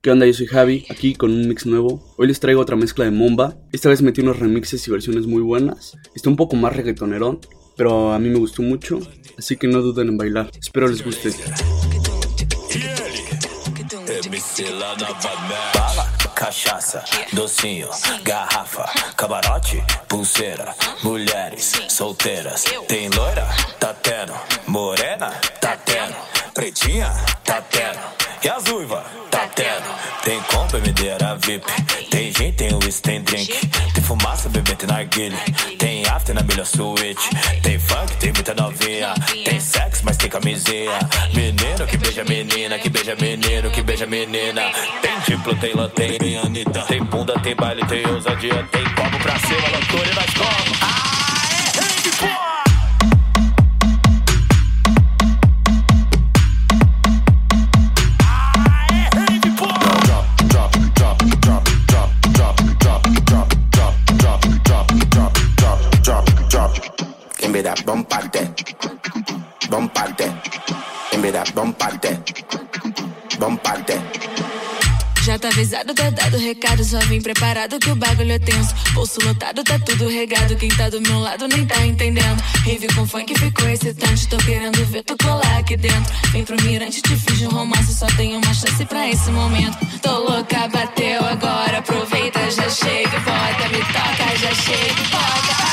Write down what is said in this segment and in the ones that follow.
¿Qué onda? Yo soy Javi, aquí con un mix nuevo. Hoy les traigo otra mezcla de Momba. Esta vez metí unos remixes y versiones muy buenas. Está un poco más reggaetonerón, pero a mí me gustó mucho, así que no duden en bailar. Espero les guste. cachaça, docinho, garrafa, camarote, pulseira, mulheres solteiras. Tem loira? Tá tendo. Morena? Tá tendo. Pretinha? Tá tendo. E as uivas? Tem compra, medeira VIP. Tem gente, tem whisky, tem drink. Tem fumaça, bebê, tem narguilha. Tem after na melhor suíte. Tem funk, tem muita novinha. Tem sexo, mas tem camisinha. Menino que beija menina, que beija menino, que beija menina. Tem diplo, tem tem Anitta. Tem bunda, tem baile, tem ousadia. Tem copo pra cima, loucura e nós como. Ah, é, é, bomparte, bomparte, em vez da bomparte. Já tá avisado, tá dado recado, só vim preparado que o bagulho é tenso. Bolso lotado, tá tudo regado. Quem tá do meu lado nem tá entendendo. Rave com funk ficou excitante. Tô querendo ver tu colar aqui dentro. Vem pro mirante, te fiz um romance. Só tenho uma chance pra esse momento. Tô louca, bateu agora. Aproveita, já chega e bota. Me toca, já chega e bota.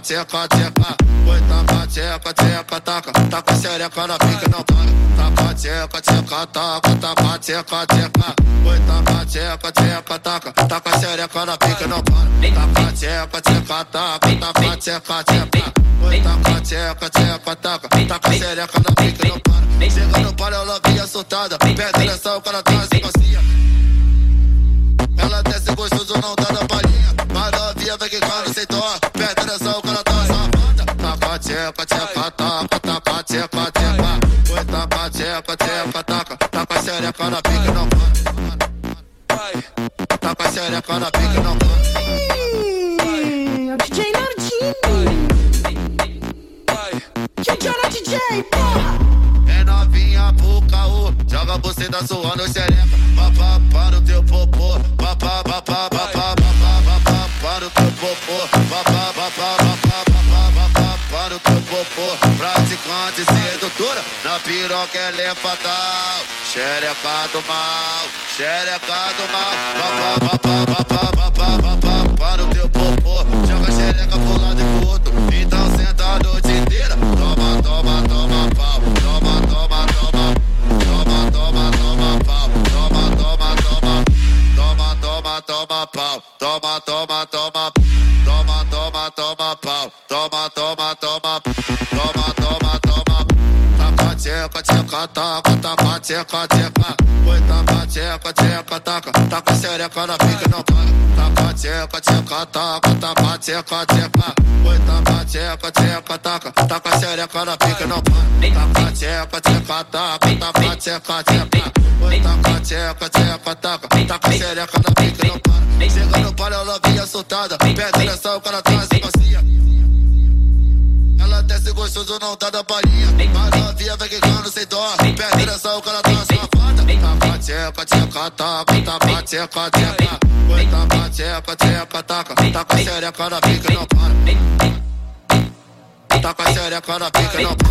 Tcheca, tcheca. Oi, taca, tcheca, tcheca, taca. Taca xereca na pica, não para. Taca, tcheca, tcheca, taca. Taca, tcheca, tcheca. Oi, taca, tcheca, tcheca, taca. Taca xereca na pica, não para. Taca, tcheca, tcheca, taca. Taca, tcheca, tcheca. Oi, taca, tcheca, tcheca, taca. Taca xereca na pica, não para. Chega no palio, ela vinha soltada. Perde nessa, o cara traz macia. Ela desce gostoso, não dá na palhinha. Vai que quando sem dó. Perde nessa, o cara tcheca, tcheca, taca, taca, tcheca, tcheca. Oi, taca, tcheca, tcheca, taca, taca xereca na pica, não para. Taca xereca na pica, não para. DJ Nardini. DJ na DJ, porra. É novinha pro caô, joga você da sua no xereca. Popô, para o teu popô. Praticante sedutora, na piroca ela é fatal. Xereca do mal, xereca do mal. Para o teu popô. Joga xereca pro lado e pro outro. Pau. Toma, toma, toma. Toma, toma, toma pau. Toma, toma, toma. Toma, toma, toma. Taca, tcheca, tcheca, taca. Taca, tcheca, tcheca. Oi, taca, tcheca, tcheca, taca. Taca xereca na pica, não para. Taca, tcheca, tcheca, taca. Taca, tcheca, tcheca. Oi, taca, tcheca, tcheca, taca. Taca xereca na pica, não para. Taca, tcheca, tcheca, taca. Taca, tcheca, tcheca. Oi, taca, tcheca, tcheca, taca. Taca xereca na pica, não para. Chega no palio, ela vinha soltada. Pede nessa, o cara traz macia. Ela desce gostoso, não tá da palhinha. Mas novinha vai quicando sem dó. Pede nessa, o cara tá safada. Taca, tcheca, tcheca, taca. Taca, tcheca, tcheca. Oi, taca, tcheca, tcheca, taca. Taca xereca na pica, não para. Taca xereca na pica, não para.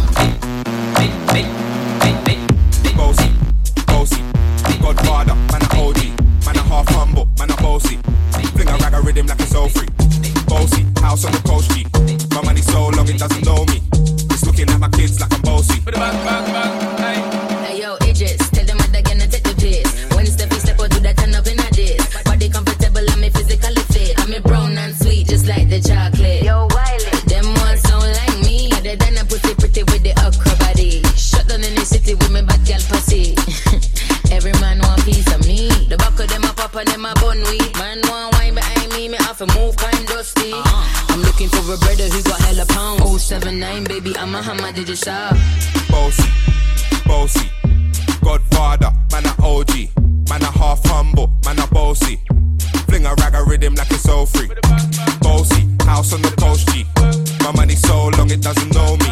Bossy, bossy, Godfather, man a OG, a pop and them a bun weed. Man want wine behind me, me have to move kind dusty. Uh-huh. I'm looking for a brother who got hella pound. 079, baby, I'm a hammer, did you shop? Bossy, bossy. Godfather, man a OG. Man a half humble, man a bossy. Fling a rag a rhythm like it's all free. Bossy, house on the coast G. My money so long it doesn't know me.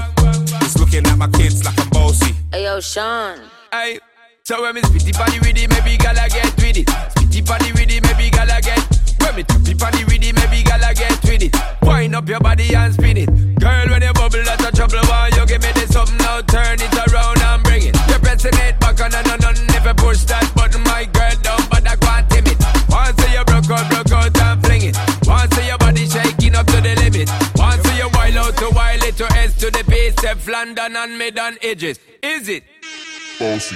It's looking at my kids like I'm bossy. Hey, yo, Sean. Aye. So when me spitty body with it, maybe gala get with it. Spitty body with it, maybe gala get. When me tappy body with it, maybe gala get with it. Wind up your body and spin it. Girl, when you bubble, that's a trouble. Why you give me this something now? Turn it around and bring it. You're pressing it back on and on and never push that button, my girl down, but I can't tame it. Once you broke out, broke out and fling it. Once your body shaking up to the limit. Once you wild out to wild it to S to the base, F London and mid on edges. Is it? Bossy,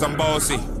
cause I'm bossy.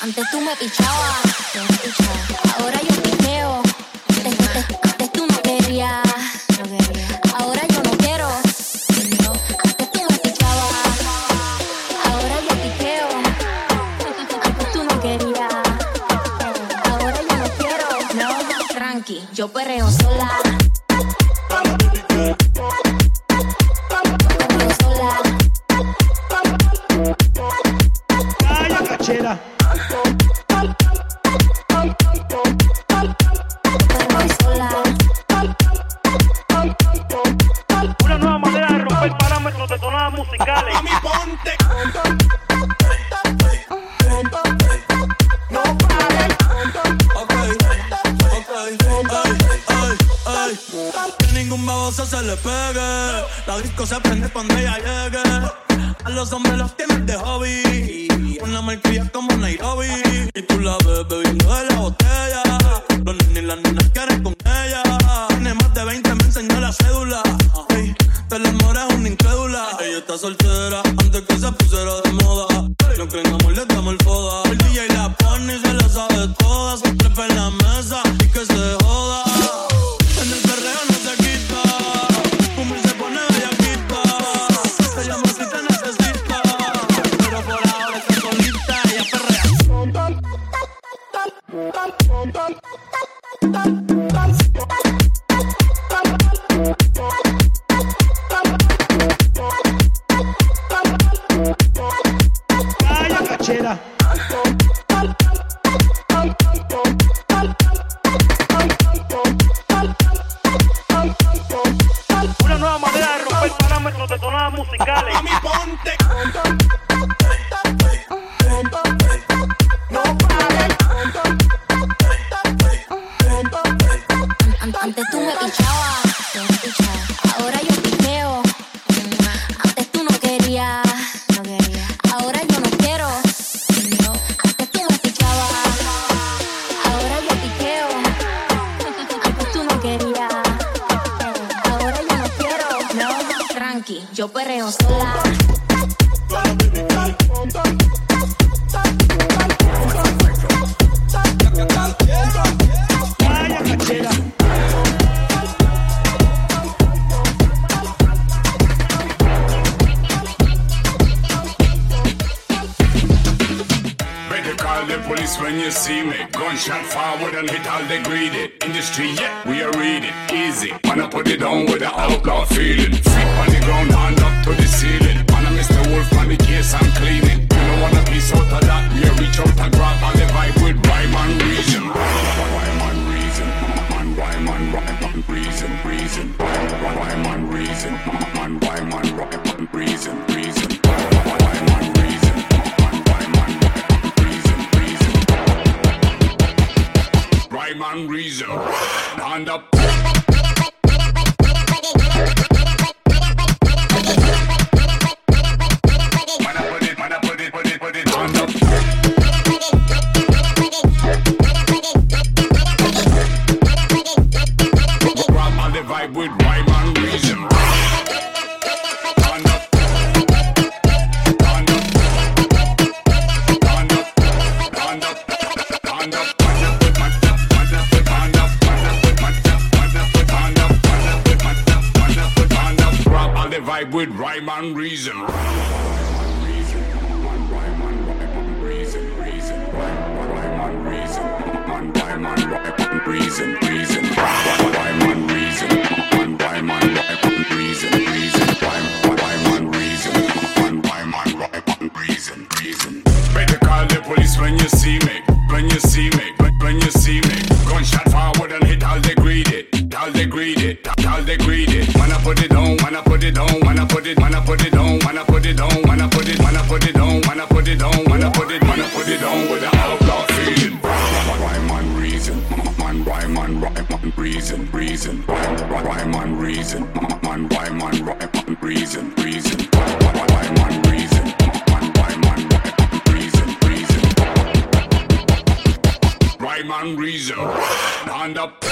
Antes tú me pichabas, tú me pichabas. yo perreo sola. Cachera. Una nueva manera de romper parámetros de tonadas musicales. A mí ponte. La disco se prende cuando ella llegue. A los hombres los tienes de hobby. Una malcria como Nairobi. Y tú la ves bebiendo de la botella. Los nenes y las nenas quieren con ella. Tiene más de 20, me enseñó la cédula. Ey, te la es una incrédula. Ella está soltera antes que se pusiera de moda. No creen amor, le damos el foda. El DJ la pone y se la sabe toda. Se trepa en la mesa y que se joda. En el perreo when you see me. Gunshot forward and hit all the greedy. In the street, yeah, we are reading. Easy. Wanna put it on with the outlaw feeling. Feet on the ground, hand up to the ceiling. Wanna miss the wolf on the case I'm cleaning. You don't wanna piece out of that. We reach out and grab on the vibe with rhyme and reason. Rhyme and reason. Man, rhyme and rhyme and reason, reason. Rhyme and reason. Man, rhyme and rhyme reason, reason. And reason. Hand up. With rhyme and reason. Reason, reason, rhyme and reason, reason, rhyme, rhyme and reason, man, and rhyme and reason, reason, and reason, man, rhyme and rhyme and reason, reason. Rhyme and reason, hand up.